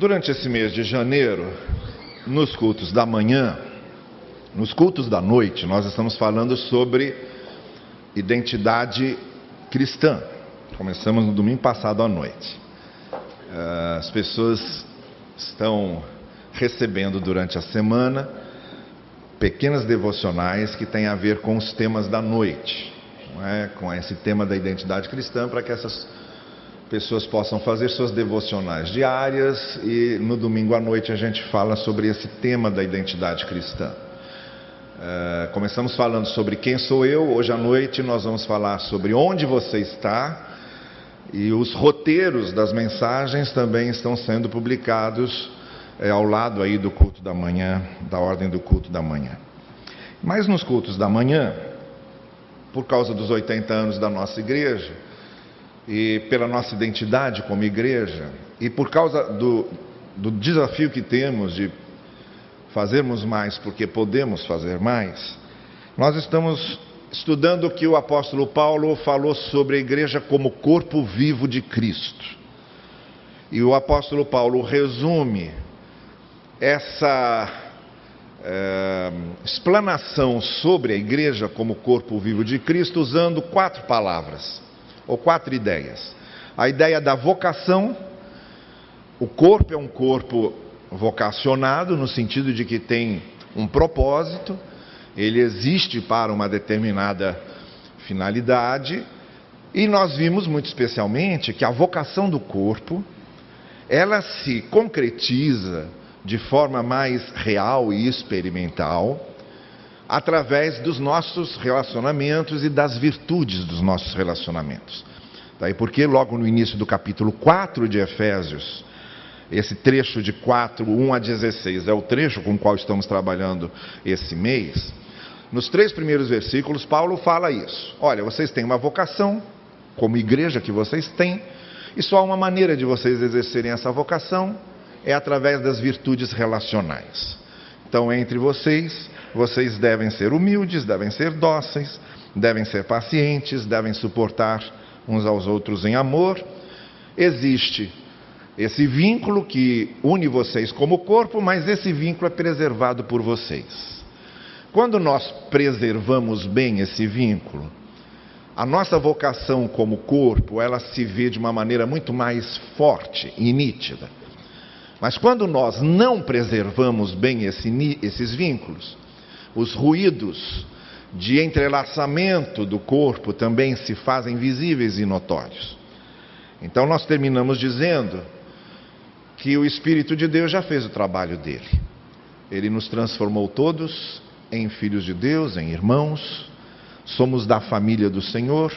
Durante esse mês de janeiro, nos cultos da manhã, nos cultos da noite, nós estamos falando sobre identidade cristã. Começamos no domingo passado à noite. Eh, as pessoas estão recebendo durante a semana pequenas devocionais que têm a ver com os temas da noite, é? com esse tema da identidade cristã, para que essas pessoas possam fazer suas devocionais diárias e no domingo à noite a gente fala sobre esse tema da identidade cristã. Uh, começamos falando sobre quem sou eu, hoje à noite nós vamos falar sobre onde você está e os roteiros das mensagens também estão sendo publicados é, ao lado aí do culto da manhã, da ordem do culto da manhã. Mas nos cultos da manhã, por causa dos 80 anos da nossa igreja, e pela nossa identidade como igreja, e por causa do, do desafio que temos de fazermos mais porque podemos fazer mais, nós estamos estudando o que o apóstolo Paulo falou sobre a igreja como corpo vivo de Cristo. E o apóstolo Paulo resume essa é, explanação sobre a igreja como corpo vivo de Cristo usando quatro palavras ou quatro ideias. A ideia da vocação, o corpo é um corpo vocacionado, no sentido de que tem um propósito, ele existe para uma determinada finalidade, e nós vimos muito especialmente que a vocação do corpo, ela se concretiza de forma mais real e experimental através dos nossos relacionamentos e das virtudes dos nossos relacionamentos. Daí porque logo no início do capítulo 4 de Efésios, esse trecho de 4, 1 a 16, é o trecho com o qual estamos trabalhando esse mês. Nos três primeiros versículos, Paulo fala isso. Olha, vocês têm uma vocação, como igreja que vocês têm, e só uma maneira de vocês exercerem essa vocação é através das virtudes relacionais. Então, entre vocês, vocês devem ser humildes, devem ser dóceis, devem ser pacientes, devem suportar uns aos outros em amor. Existe esse vínculo que une vocês como corpo, mas esse vínculo é preservado por vocês. Quando nós preservamos bem esse vínculo, a nossa vocação como corpo, ela se vê de uma maneira muito mais forte e nítida. Mas quando nós não preservamos bem esse, esses vínculos, os ruídos de entrelaçamento do corpo também se fazem visíveis e notórios. Então nós terminamos dizendo que o Espírito de Deus já fez o trabalho dele. Ele nos transformou todos em filhos de Deus, em irmãos, somos da família do Senhor.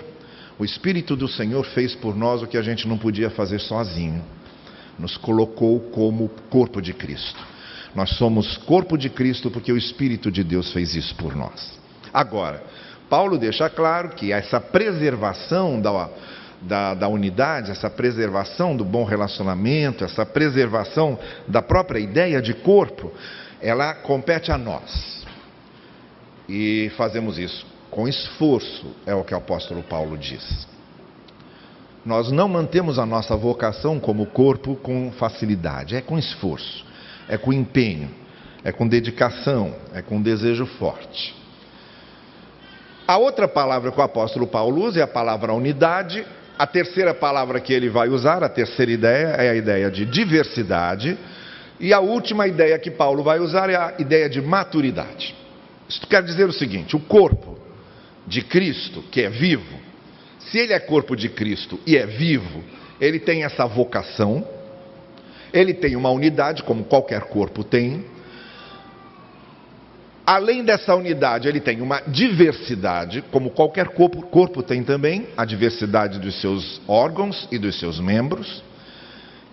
O Espírito do Senhor fez por nós o que a gente não podia fazer sozinho. Nos colocou como corpo de Cristo. Nós somos corpo de Cristo porque o Espírito de Deus fez isso por nós. Agora, Paulo deixa claro que essa preservação da, da, da, unidade, essa preservação do bom relacionamento, essa preservação da própria ideia de corpo, ela compete a nós. E fazemos isso com esforço, é o que o apóstolo Paulo diz. Nós não mantemos a nossa vocação como corpo com facilidade, é com esforço, é com empenho, é com dedicação, é com desejo forte. A outra palavra que o apóstolo Paulo usa é a palavra unidade, a terceira palavra que ele vai usar, a terceira ideia, é a ideia de diversidade. E a última ideia que Paulo vai usar é a ideia de maturidade. Isso quer dizer o seguinte: o corpo de Cristo, que é vivo, se ele é corpo de Cristo e é vivo, ele tem essa vocação, ele tem uma unidade, como qualquer corpo tem, Além dessa unidade, ele tem uma diversidade, como qualquer corpo, corpo, tem também, a diversidade dos seus órgãos e dos seus membros.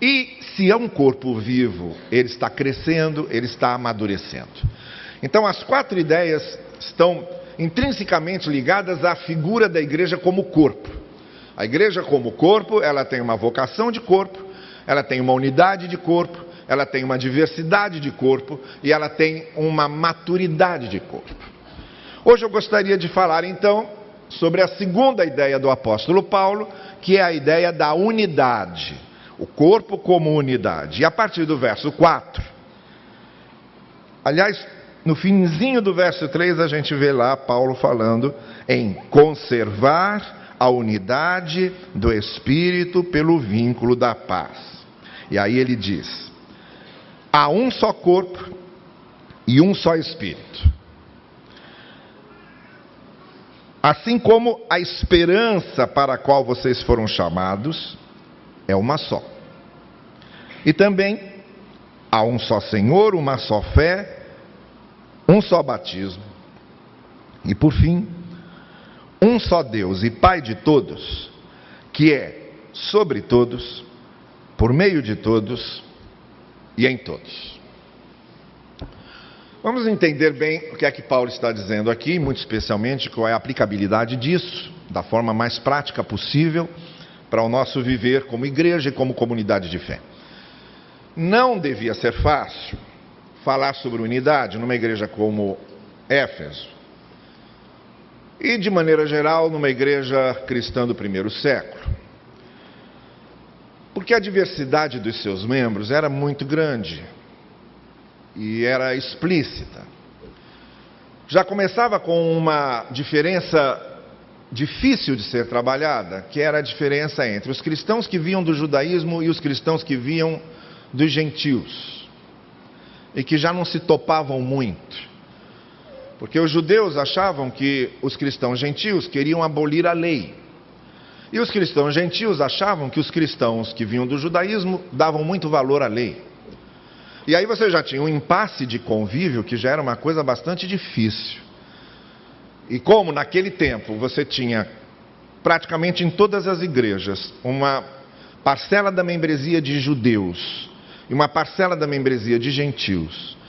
E se é um corpo vivo, ele está crescendo, ele está amadurecendo. Então, as quatro ideias estão intrinsecamente ligadas à figura da igreja como corpo. A igreja como corpo, ela tem uma vocação de corpo, ela tem uma unidade de corpo, ela tem uma diversidade de corpo e ela tem uma maturidade de corpo. Hoje eu gostaria de falar então sobre a segunda ideia do apóstolo Paulo, que é a ideia da unidade. O corpo como unidade. E a partir do verso 4, aliás, no finzinho do verso 3, a gente vê lá Paulo falando em conservar a unidade do Espírito pelo vínculo da paz. E aí ele diz: há um só corpo e um só Espírito. Assim como a esperança para a qual vocês foram chamados é uma só. E também há um só Senhor, uma só fé, um só batismo. E por fim, um só Deus e Pai de todos, que é sobre todos, por meio de todos e em todos. Vamos entender bem o que é que Paulo está dizendo aqui, muito especialmente qual é a aplicabilidade disso, da forma mais prática possível, para o nosso viver como igreja e como comunidade de fé. Não devia ser fácil falar sobre unidade numa igreja como Éfeso. E, de maneira geral, numa igreja cristã do primeiro século. Porque a diversidade dos seus membros era muito grande e era explícita. Já começava com uma diferença difícil de ser trabalhada, que era a diferença entre os cristãos que vinham do judaísmo e os cristãos que vinham dos gentios e que já não se topavam muito. Porque os judeus achavam que os cristãos gentios queriam abolir a lei. E os cristãos gentios achavam que os cristãos que vinham do judaísmo davam muito valor à lei. E aí você já tinha um impasse de convívio que já era uma coisa bastante difícil. E como naquele tempo você tinha praticamente em todas as igrejas uma parcela da membresia de judeus e uma parcela da membresia de gentios.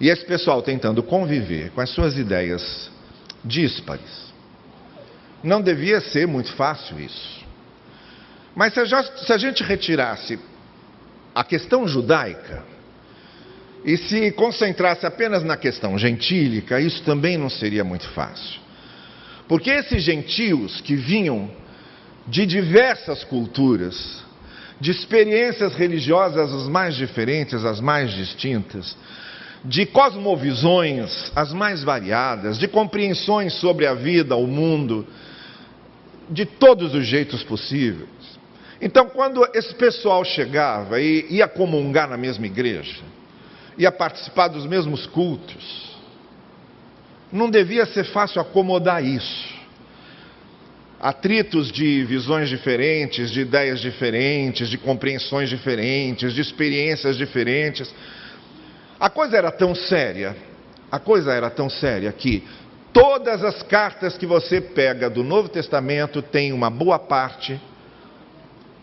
E esse pessoal tentando conviver com as suas ideias díspares. Não devia ser muito fácil isso. Mas se a, se a gente retirasse a questão judaica e se concentrasse apenas na questão gentílica, isso também não seria muito fácil. Porque esses gentios que vinham de diversas culturas, de experiências religiosas as mais diferentes, as mais distintas, de cosmovisões as mais variadas, de compreensões sobre a vida, o mundo, de todos os jeitos possíveis. Então, quando esse pessoal chegava e ia comungar na mesma igreja, ia participar dos mesmos cultos, não devia ser fácil acomodar isso atritos de visões diferentes, de ideias diferentes, de compreensões diferentes, de experiências diferentes. A coisa era tão séria, a coisa era tão séria que todas as cartas que você pega do Novo Testamento têm uma boa parte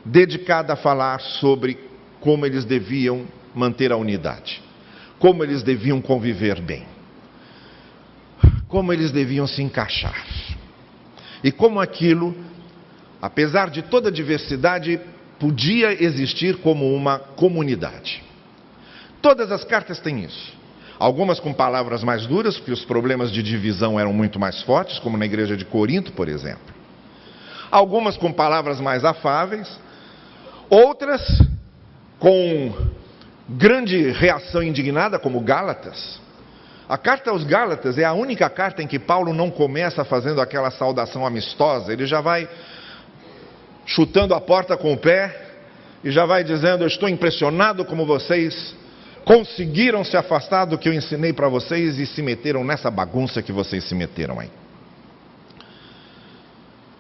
dedicada a falar sobre como eles deviam manter a unidade, como eles deviam conviver bem, como eles deviam se encaixar. E como aquilo, apesar de toda a diversidade, podia existir como uma comunidade. Todas as cartas têm isso. Algumas com palavras mais duras, porque os problemas de divisão eram muito mais fortes, como na igreja de Corinto, por exemplo. Algumas com palavras mais afáveis, outras com grande reação indignada, como Gálatas. A carta aos Gálatas é a única carta em que Paulo não começa fazendo aquela saudação amistosa, ele já vai chutando a porta com o pé e já vai dizendo: Eu estou impressionado como vocês conseguiram se afastar do que eu ensinei para vocês e se meteram nessa bagunça que vocês se meteram aí.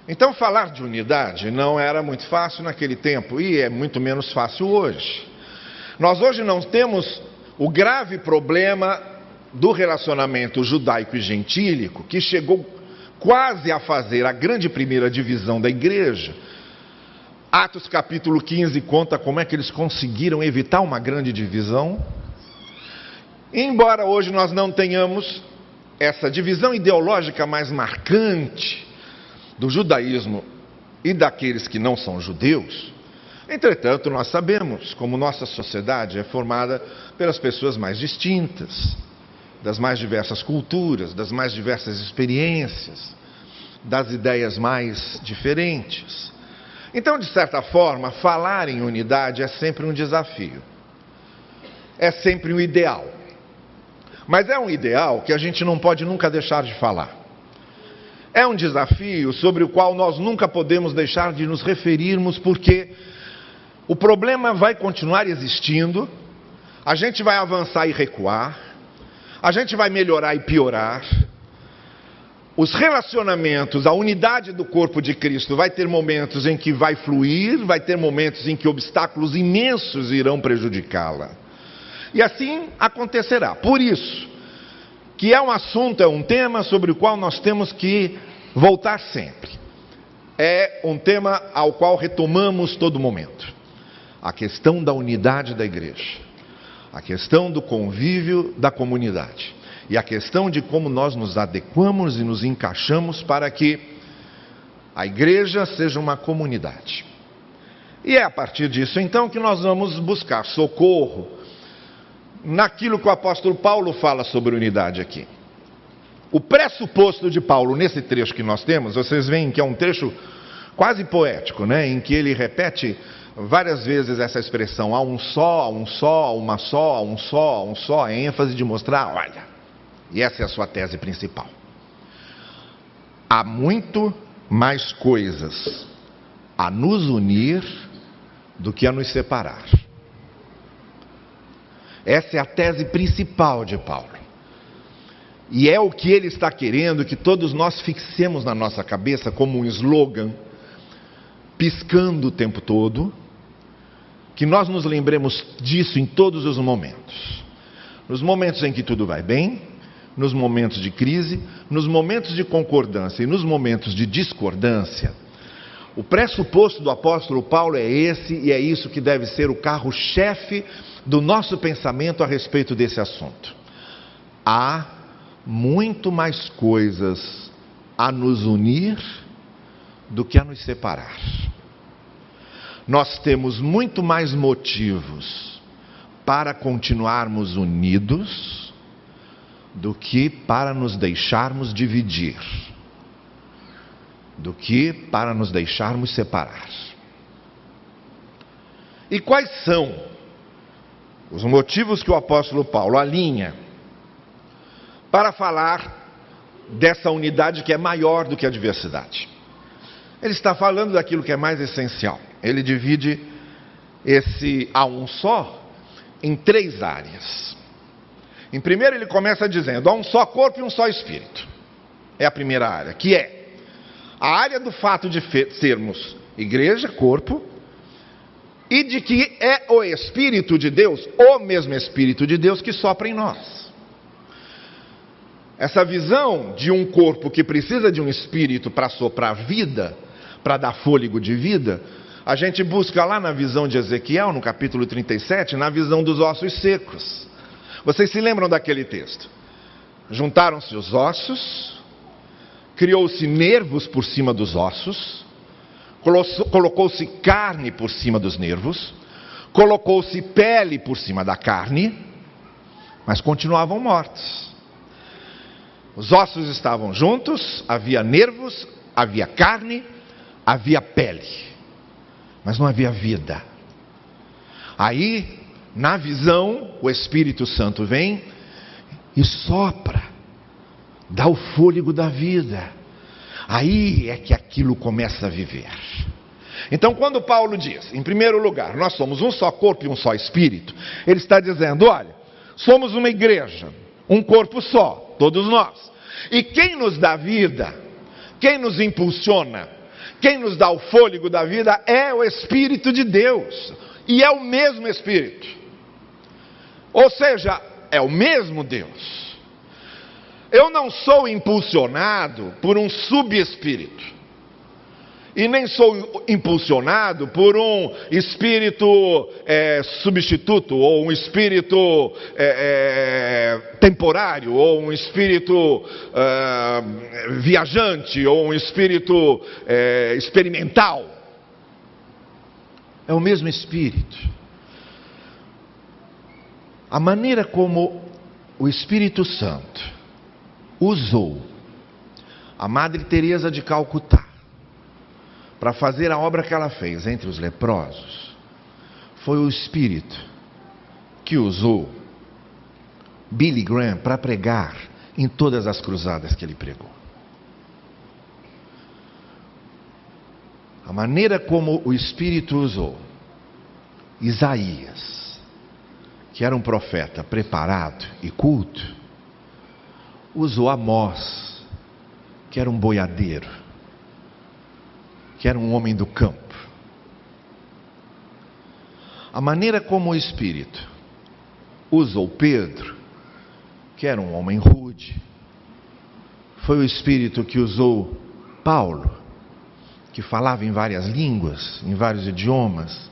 Então, falar de unidade não era muito fácil naquele tempo e é muito menos fácil hoje. Nós hoje não temos o grave problema do relacionamento judaico e gentílico, que chegou quase a fazer a grande primeira divisão da igreja. Atos capítulo 15 conta como é que eles conseguiram evitar uma grande divisão. Embora hoje nós não tenhamos essa divisão ideológica mais marcante do judaísmo e daqueles que não são judeus, entretanto, nós sabemos como nossa sociedade é formada pelas pessoas mais distintas das mais diversas culturas, das mais diversas experiências, das ideias mais diferentes. Então, de certa forma, falar em unidade é sempre um desafio. É sempre um ideal. Mas é um ideal que a gente não pode nunca deixar de falar. É um desafio sobre o qual nós nunca podemos deixar de nos referirmos, porque o problema vai continuar existindo, a gente vai avançar e recuar, a gente vai melhorar e piorar. Os relacionamentos, a unidade do corpo de Cristo vai ter momentos em que vai fluir, vai ter momentos em que obstáculos imensos irão prejudicá-la. E assim acontecerá. Por isso, que é um assunto, é um tema sobre o qual nós temos que voltar sempre. É um tema ao qual retomamos todo momento. A questão da unidade da igreja, a questão do convívio da comunidade e a questão de como nós nos adequamos e nos encaixamos para que a igreja seja uma comunidade. E é a partir disso então que nós vamos buscar socorro naquilo que o apóstolo Paulo fala sobre unidade aqui. O pressuposto de Paulo nesse trecho que nós temos, vocês veem que é um trecho quase poético, né, em que ele repete várias vezes essa expressão, há um só, há um só, há uma só, há um só, há um só, é ênfase de mostrar, olha, e essa é a sua tese principal. Há muito mais coisas a nos unir do que a nos separar. Essa é a tese principal de Paulo. E é o que ele está querendo que todos nós fixemos na nossa cabeça como um slogan, piscando o tempo todo, que nós nos lembremos disso em todos os momentos. Nos momentos em que tudo vai bem, nos momentos de crise, nos momentos de concordância e nos momentos de discordância. O pressuposto do apóstolo Paulo é esse e é isso que deve ser o carro-chefe do nosso pensamento a respeito desse assunto. Há muito mais coisas a nos unir do que a nos separar. Nós temos muito mais motivos para continuarmos unidos do que para nos deixarmos dividir, do que para nos deixarmos separar. E quais são os motivos que o apóstolo Paulo alinha para falar dessa unidade que é maior do que a diversidade. Ele está falando daquilo que é mais essencial. Ele divide esse a um só em três áreas. Em primeiro, ele começa dizendo: há um só corpo e um só espírito. É a primeira área, que é a área do fato de sermos igreja, corpo, e de que é o Espírito de Deus, o mesmo Espírito de Deus que sopra em nós. Essa visão de um corpo que precisa de um espírito para soprar vida, para dar fôlego de vida, a gente busca lá na visão de Ezequiel, no capítulo 37, na visão dos ossos secos. Vocês se lembram daquele texto? Juntaram-se os ossos, criou-se nervos por cima dos ossos, colocou-se carne por cima dos nervos, colocou-se pele por cima da carne, mas continuavam mortos. Os ossos estavam juntos, havia nervos, havia carne, havia pele, mas não havia vida. Aí, na visão, o Espírito Santo vem e sopra, dá o fôlego da vida Aí é que aquilo começa a viver. Então, quando Paulo diz, em primeiro lugar, nós somos um só corpo e um só espírito, ele está dizendo: olha, somos uma igreja, um corpo só, todos nós. E quem nos dá vida, quem nos impulsiona, quem nos dá o fôlego da vida é o Espírito de Deus. E é o mesmo Espírito. Ou seja, é o mesmo Deus. Eu não sou impulsionado por um subespírito. E nem sou impulsionado por um espírito é, substituto, ou um espírito é, é, temporário, ou um espírito é, viajante, ou um espírito é, experimental. É o mesmo espírito. A maneira como o Espírito Santo usou a Madre Teresa de Calcutá para fazer a obra que ela fez entre os leprosos foi o Espírito que usou Billy Graham para pregar em todas as cruzadas que ele pregou. A maneira como o Espírito usou Isaías, que era um profeta preparado e culto, usou Amós, que era um boiadeiro, que era um homem do campo. A maneira como o Espírito usou Pedro, que era um homem rude, foi o Espírito que usou Paulo, que falava em várias línguas, em vários idiomas,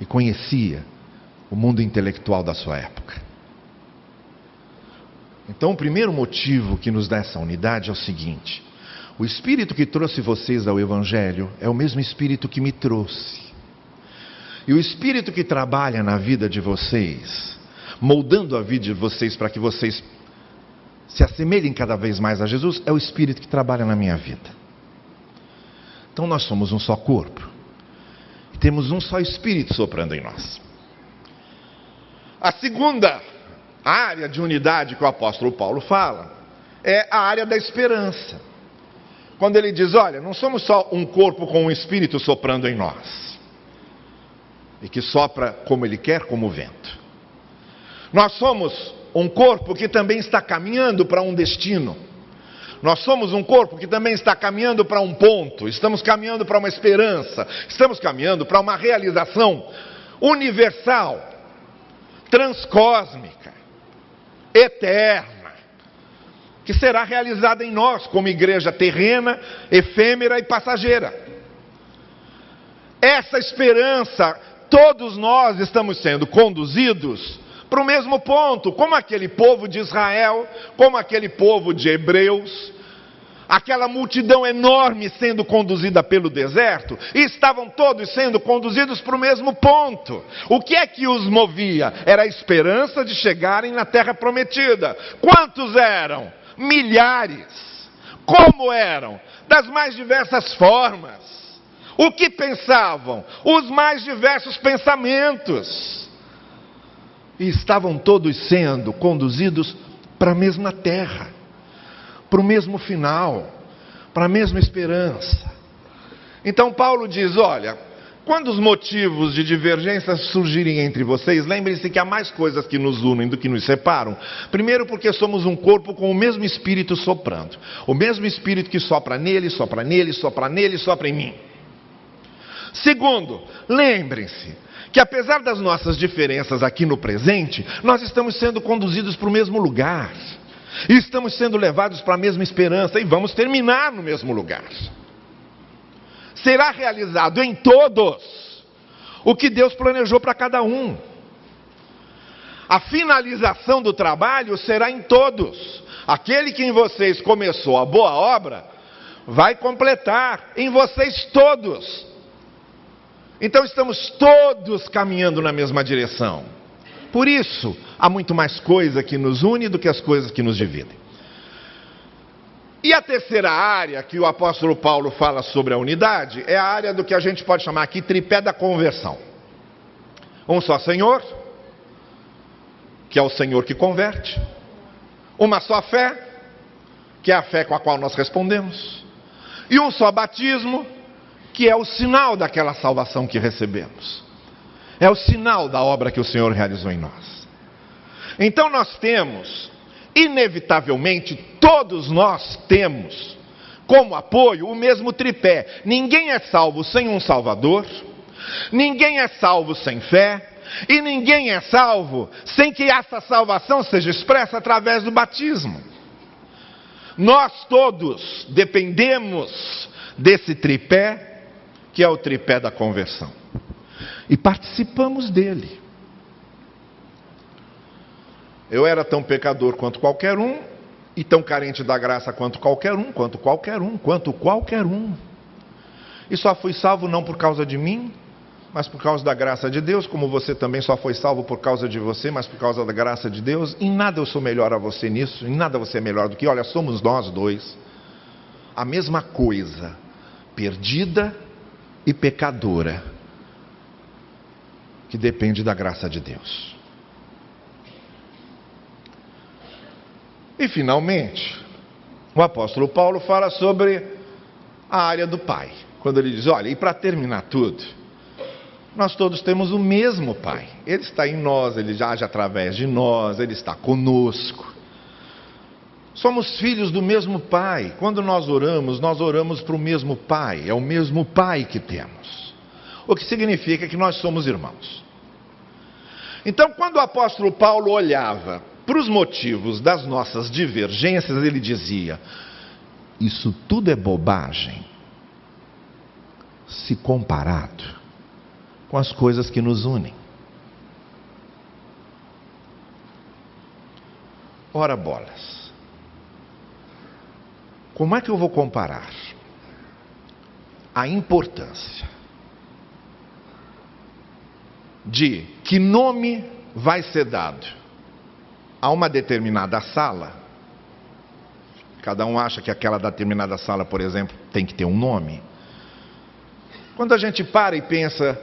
e conhecia o mundo intelectual da sua época. Então, o primeiro motivo que nos dá essa unidade é o seguinte: o Espírito que trouxe vocês ao Evangelho é o mesmo Espírito que me trouxe. E o Espírito que trabalha na vida de vocês, moldando a vida de vocês para que vocês se assemelhem cada vez mais a Jesus, é o Espírito que trabalha na minha vida. Então nós somos um só corpo. E temos um só Espírito soprando em nós. A segunda área de unidade que o apóstolo Paulo fala é a área da esperança. Quando ele diz: Olha, não somos só um corpo com um Espírito soprando em nós, e que sopra como ele quer, como o vento. Nós somos um corpo que também está caminhando para um destino. Nós somos um corpo que também está caminhando para um ponto, estamos caminhando para uma esperança, estamos caminhando para uma realização universal, transcósmica, eterna, que será realizada em nós como igreja terrena, efêmera e passageira. Essa esperança, todos nós estamos sendo conduzidos para o mesmo ponto, como aquele povo de Israel, como aquele povo de Hebreus, aquela multidão enorme sendo conduzida pelo deserto, estavam todos sendo conduzidos para o mesmo ponto. O que é que os movia? Era a esperança de chegarem na terra prometida. Quantos eram? Milhares. Como eram? Das mais diversas formas. O que pensavam? Os mais diversos pensamentos e estavam todos sendo conduzidos para a mesma terra, para o mesmo final, para a mesma esperança. Então Paulo diz: olha, quando os motivos de divergência surgirem entre vocês, lembrem-se que há mais coisas que nos unem do que nos separam. Primeiro, porque somos um corpo com o mesmo espírito soprando. O mesmo espírito que sopra nele, sopra nele, sopra nele, sopra em mim. Segundo, lembrem-se que apesar das nossas diferenças aqui no presente, nós estamos sendo conduzidos para o mesmo lugar. E estamos sendo levados para a mesma esperança e vamos terminar no mesmo lugar. Será realizado em todos o que Deus planejou para cada um. A finalização do trabalho será em todos. Aquele que em vocês começou a boa obra, vai completar em vocês todos. Então estamos todos caminhando na mesma direção. Por isso, há muito mais coisa que nos une do que as coisas que nos dividem. E a terceira área que o apóstolo Paulo fala sobre a unidade é a área do que a gente pode chamar aqui tripé da conversão. Um só Senhor, que é o Senhor que converte. Uma só fé, que é a fé com a qual nós respondemos. E um só batismo, que é o sinal daquela salvação que recebemos. É o sinal da obra que o Senhor realizou em nós. Então nós temos, inevitavelmente, todos nós temos como apoio o mesmo tripé. Ninguém é salvo sem um Salvador, ninguém é salvo sem fé, e ninguém é salvo sem que essa salvação seja expressa através do batismo. Nós todos dependemos desse tripé que é o tripé da conversão. E participamos dele. Eu era tão pecador quanto qualquer um, e tão carente da graça quanto qualquer um, quanto qualquer um, quanto qualquer um. E só fui salvo não por causa de mim, mas por causa da graça de Deus, como você também só foi salvo por causa de você, mas por causa da graça de Deus. Em nada eu sou melhor a você nisso, em nada você é melhor do que, olha, somos nós dois. A mesma coisa, perdida e pecadora que depende da graça de Deus. E finalmente, o apóstolo Paulo fala sobre a área do Pai, quando ele diz: olha, e para terminar tudo, nós todos temos o mesmo Pai. Ele está em nós, ele age através de nós, ele está conosco. Somos filhos do mesmo Pai. Quando nós oramos, nós oramos para o mesmo Pai, é o mesmo Pai que temos. O que significa que nós somos irmãos. Então, quando o apóstolo Paulo olhava para os motivos das nossas divergências, ele dizia: Isso tudo é bobagem se comparado com as coisas que nos unem. Ora bolas. Como é que eu vou comparar a importância de que nome vai ser dado a uma determinada sala? Cada um acha que aquela determinada sala, por exemplo, tem que ter um nome. Quando a gente para e pensa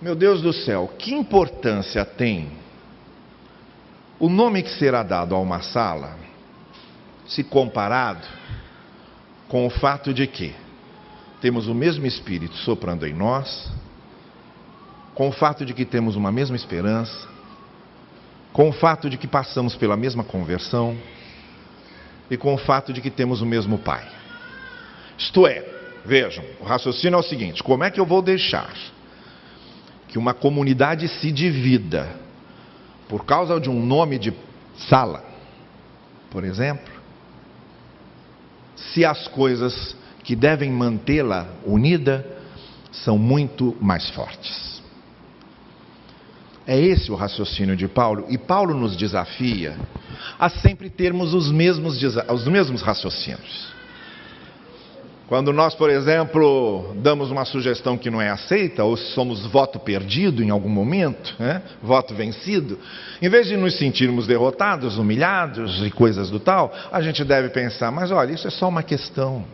meu Deus do céu, que importância tem o nome que será dado a uma sala, se comparado com o fato de que temos o mesmo Espírito soprando em nós, com o fato de que temos uma mesma esperança, com o fato de que passamos pela mesma conversão e com o fato de que temos o mesmo Pai. Isto é, vejam, o raciocínio é o seguinte: como é que eu vou deixar que uma comunidade se divida por causa de um nome de sala, por exemplo, se as coisas que devem mantê-la unida são muito mais fortes. É esse o raciocínio de Paulo, e Paulo nos desafia a sempre termos os mesmos, os mesmos raciocínios. Quando nós, por exemplo, damos uma sugestão que não é aceita, ou somos voto perdido em algum momento, né? voto vencido, em vez de nos sentirmos derrotados, humilhados e coisas do tal, a gente deve pensar: mas olha, isso é só uma questão.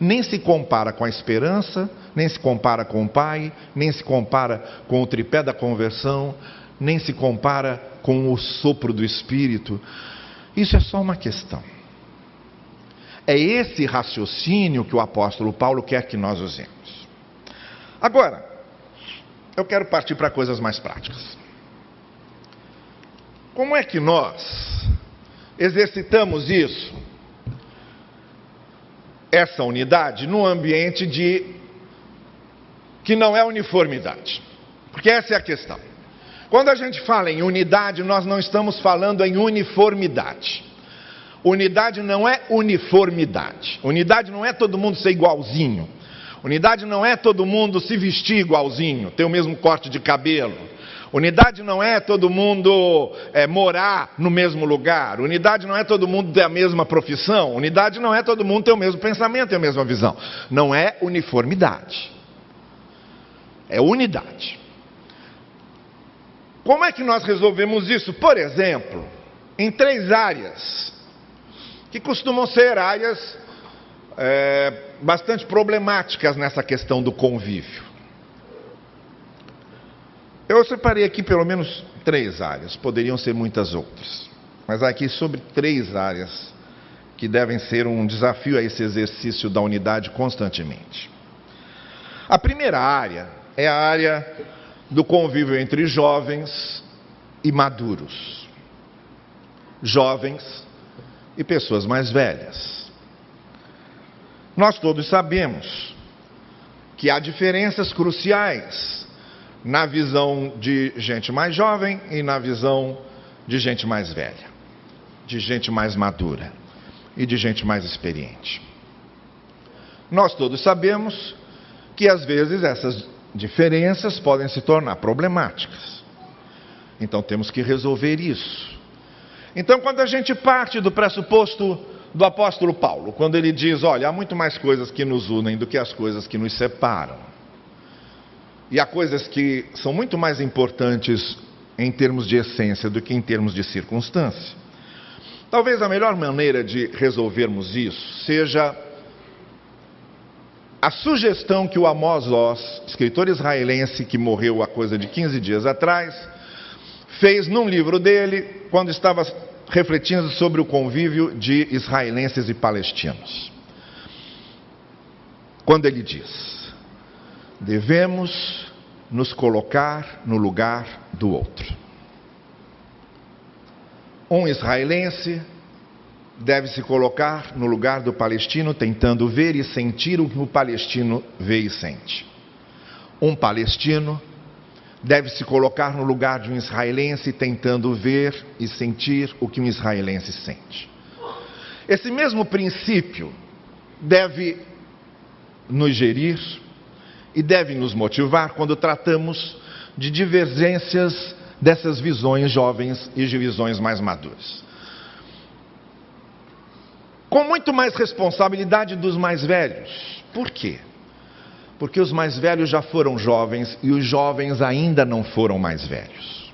Nem se compara com a esperança, nem se compara com o Pai, nem se compara com o tripé da conversão, nem se compara com o sopro do Espírito. Isso é só uma questão. É esse raciocínio que o apóstolo Paulo quer que nós usemos. Agora, eu quero partir para coisas mais práticas. Como é que nós exercitamos isso, essa unidade, num ambiente de que não é uniformidade? Porque essa é a questão. Quando a gente fala em unidade, nós não estamos falando em uniformidade. Unidade não é uniformidade. Unidade não é todo mundo ser igualzinho. Unidade não é todo mundo se vestir igualzinho, ter o mesmo corte de cabelo. Unidade não é todo mundo é, morar no mesmo lugar. Unidade não é todo mundo ter a mesma profissão. Unidade não é todo mundo ter o mesmo pensamento e a mesma visão. Não é uniformidade. É unidade. Como é que nós resolvemos isso? Por exemplo, em três áreas que costumam ser áreas é, bastante problemáticas nessa questão do convívio. Eu separei aqui pelo menos três áreas, poderiam ser muitas outras, mas aqui sobre três áreas que devem ser um desafio a esse exercício da unidade constantemente. A primeira área é a área do convívio entre jovens e maduros. Jovens e pessoas mais velhas. Nós todos sabemos que há diferenças cruciais na visão de gente mais jovem e na visão de gente mais velha, de gente mais madura e de gente mais experiente. Nós todos sabemos que às vezes essas diferenças podem se tornar problemáticas. Então temos que resolver isso. Então, quando a gente parte do pressuposto do apóstolo Paulo, quando ele diz: olha, há muito mais coisas que nos unem do que as coisas que nos separam, e há coisas que são muito mais importantes em termos de essência do que em termos de circunstância. Talvez a melhor maneira de resolvermos isso seja a sugestão que o Amos Oz, escritor israelense que morreu há coisa de 15 dias atrás, fez num livro dele, quando estava refletindo sobre o convívio de israelenses e palestinos. Quando ele diz: devemos nos colocar no lugar do outro. Um israelense deve se colocar no lugar do palestino, tentando ver e sentir o que o palestino vê e sente. Um palestino deve se colocar no lugar de um israelense, tentando ver e sentir o que um israelense sente. Esse mesmo princípio deve nos gerir e deve nos motivar quando tratamos de divergências dessas visões jovens e de visões mais maduras com muito mais responsabilidade dos mais velhos. Por quê? Porque os mais velhos já foram jovens e os jovens ainda não foram mais velhos.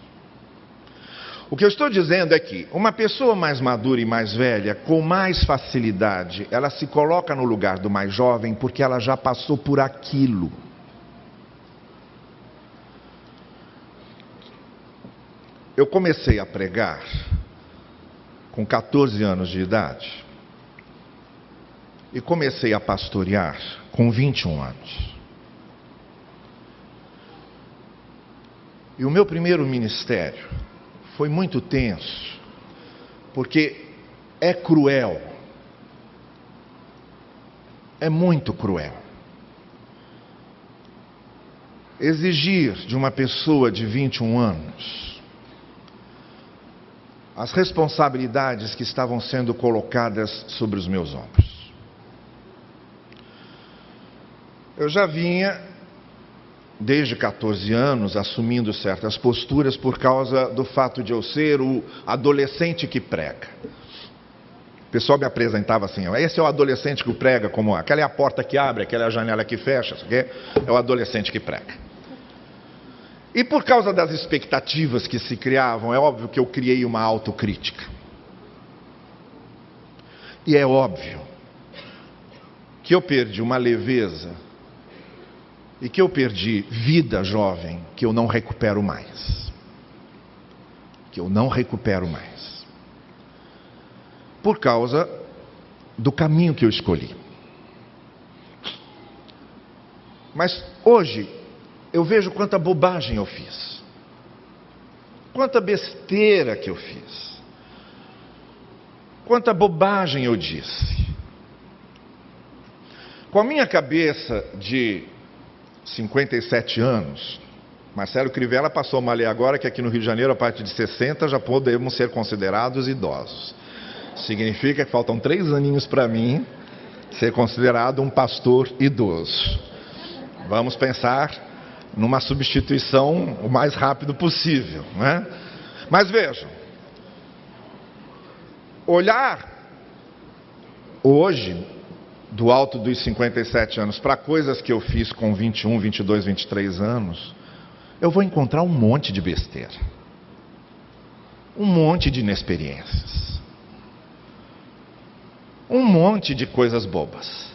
O que eu estou dizendo é que uma pessoa mais madura e mais velha, com mais facilidade, ela se coloca no lugar do mais jovem porque ela já passou por aquilo. Eu comecei a pregar com 14 anos de idade e comecei a pastorear com 21 anos. E o meu primeiro ministério foi muito tenso, porque é cruel. É muito cruel. Exigir de uma pessoa de 21 anos as responsabilidades que estavam sendo colocadas sobre os meus ombros. Eu já vinha, desde 14 anos, assumindo certas posturas por causa do fato de eu ser o adolescente que prega. O pessoal me apresentava assim: esse é o adolescente que prega, como aquela é a porta que abre, aquela é a janela que fecha, é o adolescente que prega. E por causa das expectativas que se criavam, é óbvio que eu criei uma autocrítica. E é óbvio que eu perdi uma leveza e que eu perdi vida jovem que eu não recupero mais. Que eu não recupero mais. Por causa do caminho que eu escolhi. Mas hoje eu vejo quanta bobagem eu fiz. Quanta besteira que eu fiz. Quanta bobagem eu disse. Com a minha cabeça de 57 anos. Marcelo Crivella passou uma lei agora que aqui no Rio de Janeiro, a partir de 60, já podemos ser considerados idosos. Significa que faltam três aninhos para mim ser considerado um pastor idoso. Vamos pensar numa substituição o mais rápido possível. Né? Mas vejam, olhar hoje do alto dos 57 anos para coisas que eu fiz com 21, 22, 23 anos, eu vou encontrar um monte de besteira. Um monte de inexperiências. Um monte de coisas bobas.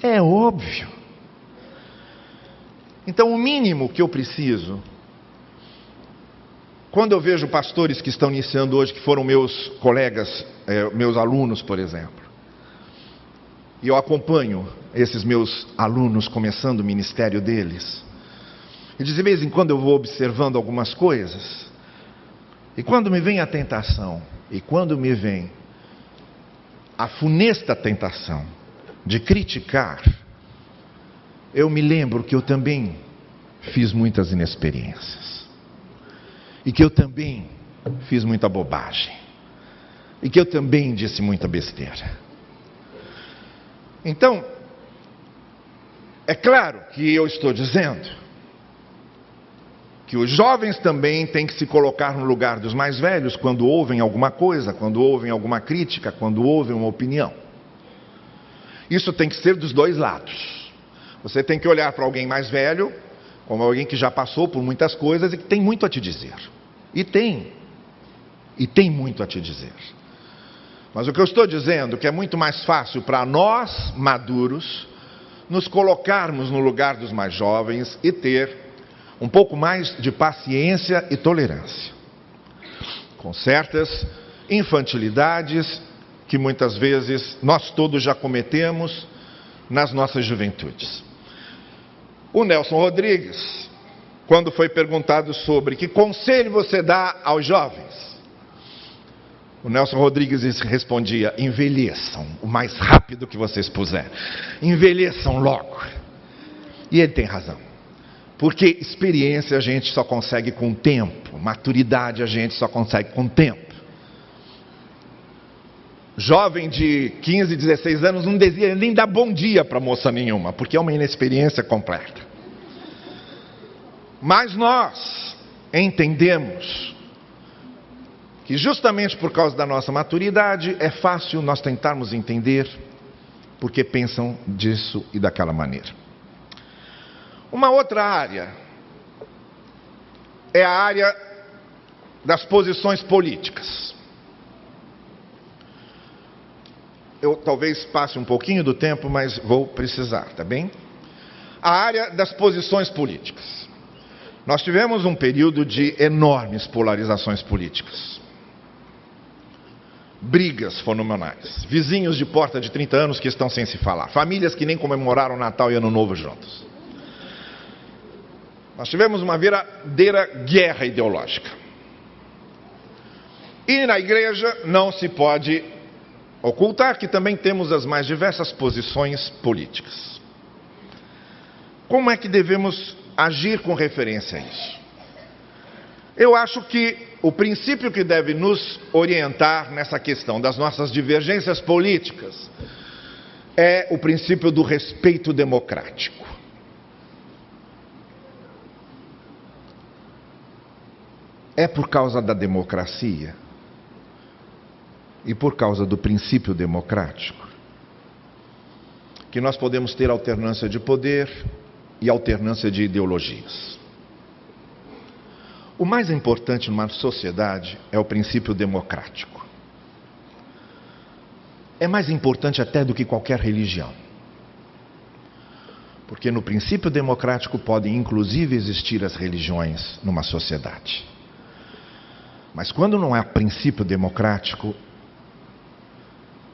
É óbvio. Então, o mínimo que eu preciso, quando eu vejo pastores que estão iniciando hoje, que foram meus colegas, eh, meus alunos, por exemplo, e eu acompanho esses meus alunos começando o ministério deles. E de vez em quando eu vou observando algumas coisas. E quando me vem a tentação, e quando me vem a funesta tentação de criticar, eu me lembro que eu também fiz muitas inexperiências. E que eu também fiz muita bobagem. E que eu também disse muita besteira. Então, é claro que eu estou dizendo que os jovens também têm que se colocar no lugar dos mais velhos quando ouvem alguma coisa, quando ouvem alguma crítica, quando ouvem uma opinião. Isso tem que ser dos dois lados. Você tem que olhar para alguém mais velho, como alguém que já passou por muitas coisas e que tem muito a te dizer. E tem. E tem muito a te dizer. Mas o que eu estou dizendo é que é muito mais fácil para nós maduros nos colocarmos no lugar dos mais jovens e ter um pouco mais de paciência e tolerância. Com certas infantilidades que muitas vezes nós todos já cometemos nas nossas juventudes. O Nelson Rodrigues, quando foi perguntado sobre que conselho você dá aos jovens, o Nelson Rodrigues respondia: envelheçam o mais rápido que vocês puderem, envelheçam logo. E ele tem razão, porque experiência a gente só consegue com tempo, maturidade a gente só consegue com tempo. Jovem de 15, 16 anos não dizia nem dar bom dia para moça nenhuma, porque é uma inexperiência completa. Mas nós entendemos que justamente por causa da nossa maturidade é fácil nós tentarmos entender porque pensam disso e daquela maneira. Uma outra área é a área das posições políticas. Eu talvez passe um pouquinho do tempo, mas vou precisar, tá bem? A área das posições políticas. Nós tivemos um período de enormes polarizações políticas brigas fenomenais, vizinhos de porta de 30 anos que estão sem se falar, famílias que nem comemoraram Natal e Ano Novo juntos. Nós tivemos uma verdadeira guerra ideológica. E na igreja não se pode ocultar que também temos as mais diversas posições políticas. Como é que devemos agir com referência a isso? Eu acho que o princípio que deve nos orientar nessa questão das nossas divergências políticas é o princípio do respeito democrático. É por causa da democracia e por causa do princípio democrático que nós podemos ter alternância de poder e alternância de ideologias. O mais importante numa sociedade é o princípio democrático. É mais importante até do que qualquer religião. Porque no princípio democrático podem inclusive existir as religiões numa sociedade. Mas quando não há princípio democrático,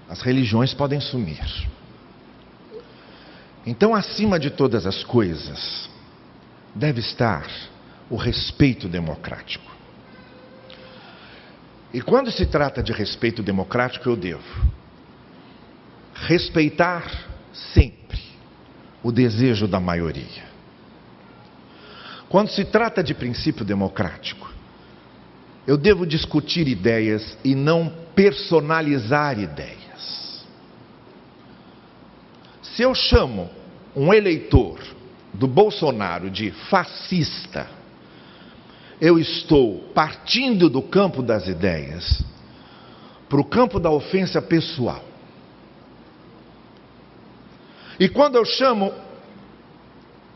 as religiões podem sumir. Então, acima de todas as coisas, deve estar o respeito democrático. E quando se trata de respeito democrático, eu devo respeitar sempre o desejo da maioria. Quando se trata de princípio democrático, eu devo discutir ideias e não personalizar ideias. Se eu chamo um eleitor do Bolsonaro de fascista, eu estou partindo do campo das ideias para o campo da ofensa pessoal. E quando eu chamo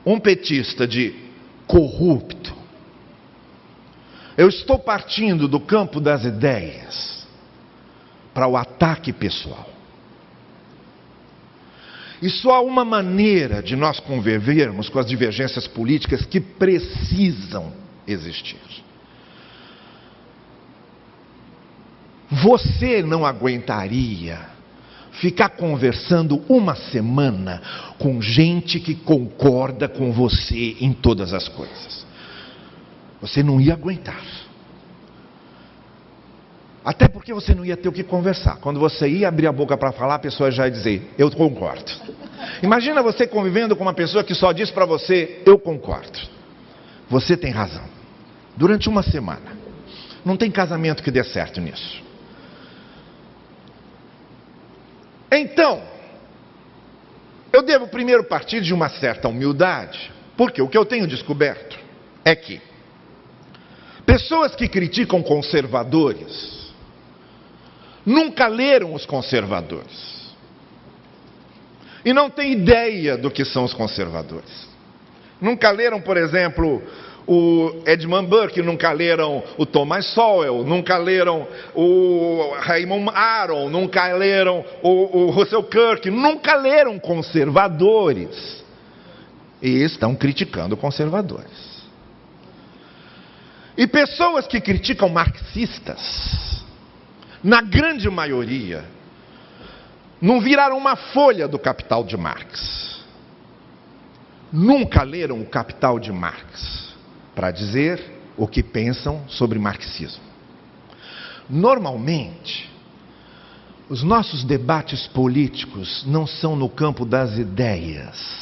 um petista de corrupto, eu estou partindo do campo das ideias para o ataque pessoal. E só há uma maneira de nós convivermos com as divergências políticas que precisam existir. Você não aguentaria ficar conversando uma semana com gente que concorda com você em todas as coisas. Você não ia aguentar. Até porque você não ia ter o que conversar. Quando você ia abrir a boca para falar, a pessoa já ia dizer: Eu concordo. Imagina você convivendo com uma pessoa que só diz para você: Eu concordo. Você tem razão durante uma semana. Não tem casamento que dê certo nisso. Então, eu devo primeiro partir de uma certa humildade, porque o que eu tenho descoberto é que pessoas que criticam conservadores nunca leram os conservadores e não têm ideia do que são os conservadores. Nunca leram, por exemplo, o Edmund Burke, nunca leram o Thomas Sowell, nunca leram o Raymond Aron, nunca leram o, o Russell Kirk, nunca leram conservadores. E estão criticando conservadores. E pessoas que criticam marxistas, na grande maioria, não viraram uma folha do Capital de Marx. Nunca leram o Capital de Marx para dizer o que pensam sobre marxismo. Normalmente, os nossos debates políticos não são no campo das ideias.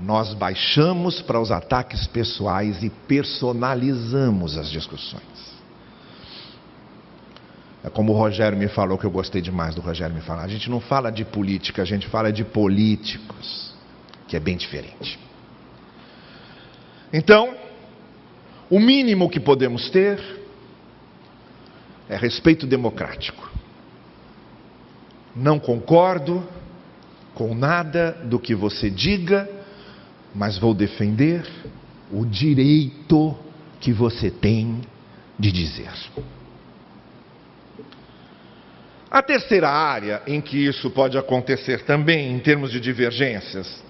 Nós baixamos para os ataques pessoais e personalizamos as discussões. É como o Rogério me falou, que eu gostei demais do Rogério me falar. A gente não fala de política, a gente fala de políticos, que é bem diferente. Então, o mínimo que podemos ter é respeito democrático. Não concordo com nada do que você diga, mas vou defender o direito que você tem de dizer. A terceira área em que isso pode acontecer também, em termos de divergências,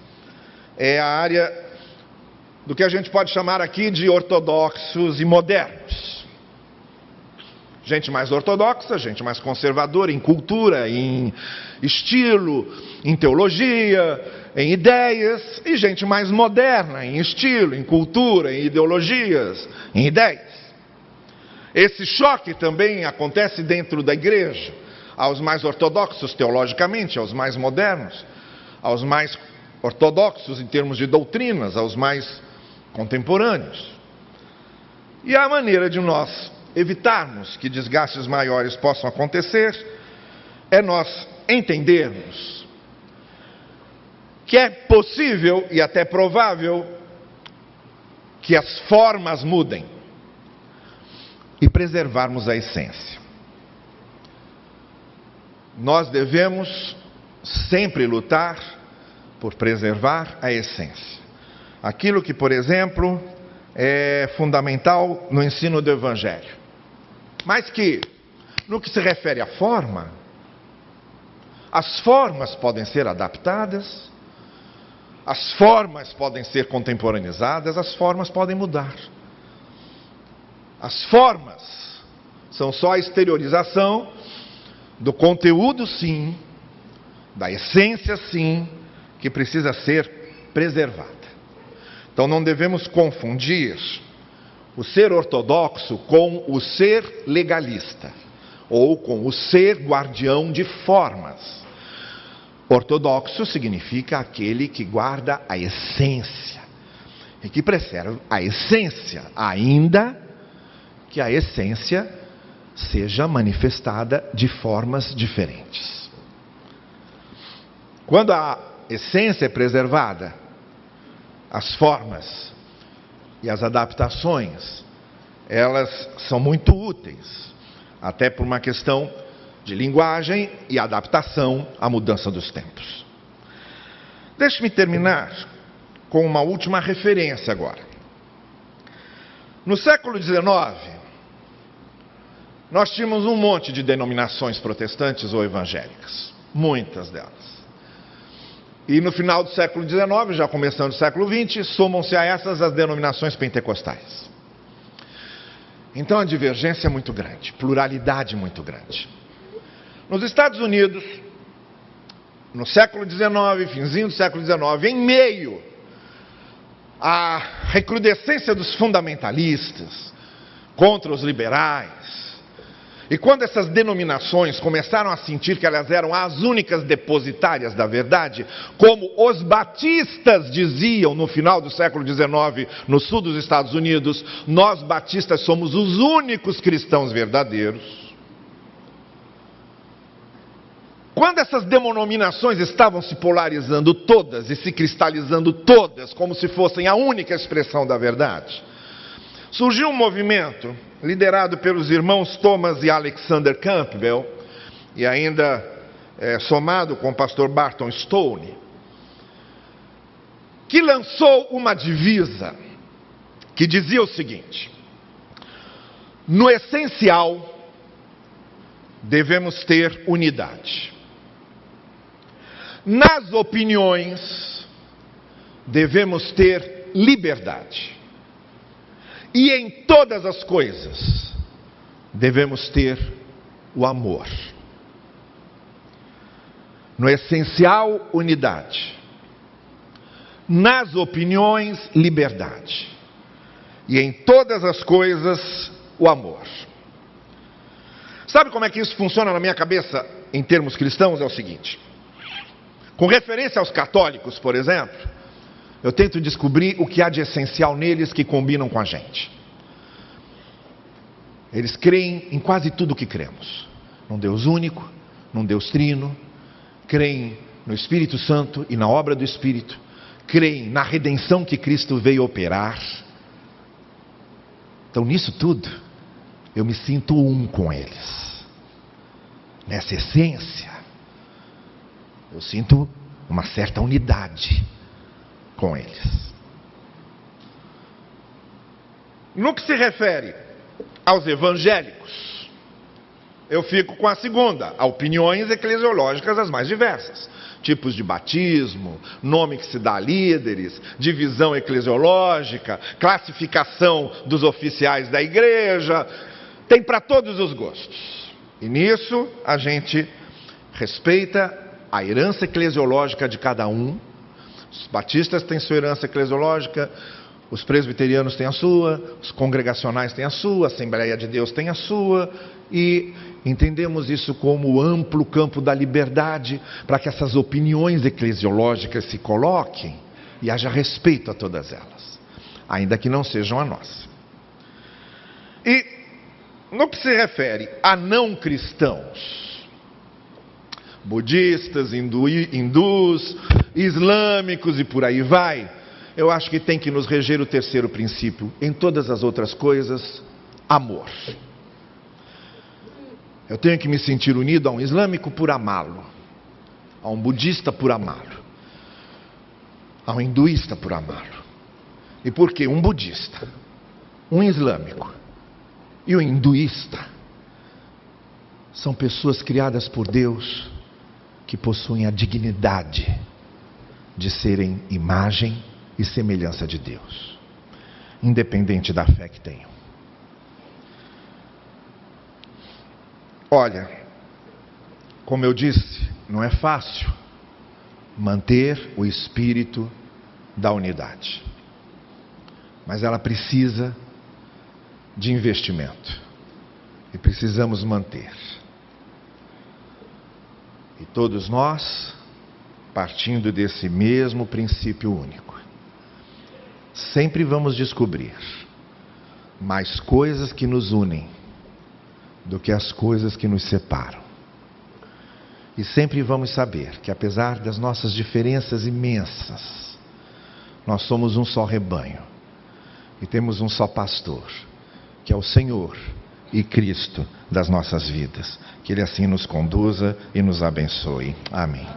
é a área do que a gente pode chamar aqui de ortodoxos e modernos. Gente mais ortodoxa, gente mais conservadora em cultura, em estilo, em teologia, em ideias, e gente mais moderna em estilo, em cultura, em ideologias, em ideias. Esse choque também acontece dentro da igreja aos mais ortodoxos teologicamente, aos mais modernos, aos mais ortodoxos em termos de doutrinas, aos mais contemporâneos. E a maneira de nós evitarmos que desgastes maiores possam acontecer é nós entendermos que é possível e até provável que as formas mudem e preservarmos a essência. Nós devemos sempre lutar por preservar a essência. Aquilo que, por exemplo, é fundamental no ensino do Evangelho. Mas que, no que se refere à forma, as formas podem ser adaptadas, as formas podem ser contemporanizadas, as formas podem mudar. As formas são só a exteriorização do conteúdo, sim, da essência, sim, que precisa ser preservada. Então não devemos confundir o ser ortodoxo com o ser legalista ou com o ser guardião de formas. Ortodoxo significa aquele que guarda a essência e que preserva a essência, ainda que a essência seja manifestada de formas diferentes. Quando a essência é preservada, as formas e as adaptações, elas são muito úteis, até por uma questão de linguagem e adaptação à mudança dos tempos. Deixe-me terminar com uma última referência agora. No século XIX, nós tínhamos um monte de denominações protestantes ou evangélicas, muitas delas. E no final do século XIX, já começando o século XX, somam-se a essas as denominações pentecostais. Então a divergência é muito grande, pluralidade muito grande. Nos Estados Unidos, no século XIX, finzinho do século XIX, em meio à recrudescência dos fundamentalistas contra os liberais, e quando essas denominações começaram a sentir que elas eram as únicas depositárias da verdade, como os batistas diziam no final do século XIX, no sul dos Estados Unidos, nós batistas somos os únicos cristãos verdadeiros. Quando essas denominações estavam se polarizando todas e se cristalizando todas, como se fossem a única expressão da verdade, surgiu um movimento liderado pelos irmãos Thomas e Alexander Campbell, e ainda é, somado com o pastor Barton Stone, que lançou uma divisa que dizia o seguinte: no essencial, devemos ter unidade. Nas opiniões, devemos ter liberdade. E em todas as coisas, devemos ter o amor. No essencial, unidade. Nas opiniões, liberdade. E em todas as coisas, o amor. Sabe como é que isso funciona na minha cabeça em termos cristãos? É o seguinte: com referência aos católicos, por exemplo, eu tento descobrir o que há de essencial neles que combinam com a gente. Eles creem em quase tudo o que cremos. Num Deus único, num Deus trino, creem no Espírito Santo e na obra do Espírito, creem na redenção que Cristo veio operar. Então, nisso tudo, eu me sinto um com eles. Nessa essência, eu sinto uma certa unidade com eles. No que se refere aos evangélicos, eu fico com a segunda, opiniões eclesiológicas as mais diversas. Tipos de batismo, nome que se dá a líderes, divisão eclesiológica, classificação dos oficiais da igreja, tem para todos os gostos. E nisso a gente respeita a herança eclesiológica de cada um. Os batistas têm sua herança eclesiológica, os presbiterianos têm a sua, os congregacionais têm a sua, a Assembleia de Deus tem a sua, e entendemos isso como amplo campo da liberdade para que essas opiniões eclesiológicas se coloquem e haja respeito a todas elas, ainda que não sejam a nossa. E no que se refere a não cristãos, budistas, hindu, hindus, islâmicos e por aí vai, eu acho que tem que nos reger o terceiro princípio, em todas as outras coisas, amor. Eu tenho que me sentir unido a um islâmico por amá-lo, a um budista por amá-lo, a um hinduísta por amá-lo. E por que um budista, um islâmico e o hinduísta são pessoas criadas por Deus que possuem a dignidade de serem imagem e semelhança de Deus, independente da fé que tenham. Olha, como eu disse, não é fácil manter o espírito da unidade, mas ela precisa de investimento. E precisamos manter. E todos nós, partindo desse mesmo princípio único, sempre vamos descobrir mais coisas que nos unem do que as coisas que nos separam. E sempre vamos saber que, apesar das nossas diferenças imensas, nós somos um só rebanho e temos um só pastor que é o Senhor e Cristo das nossas vidas. Que Ele assim nos conduza e nos abençoe. Amém.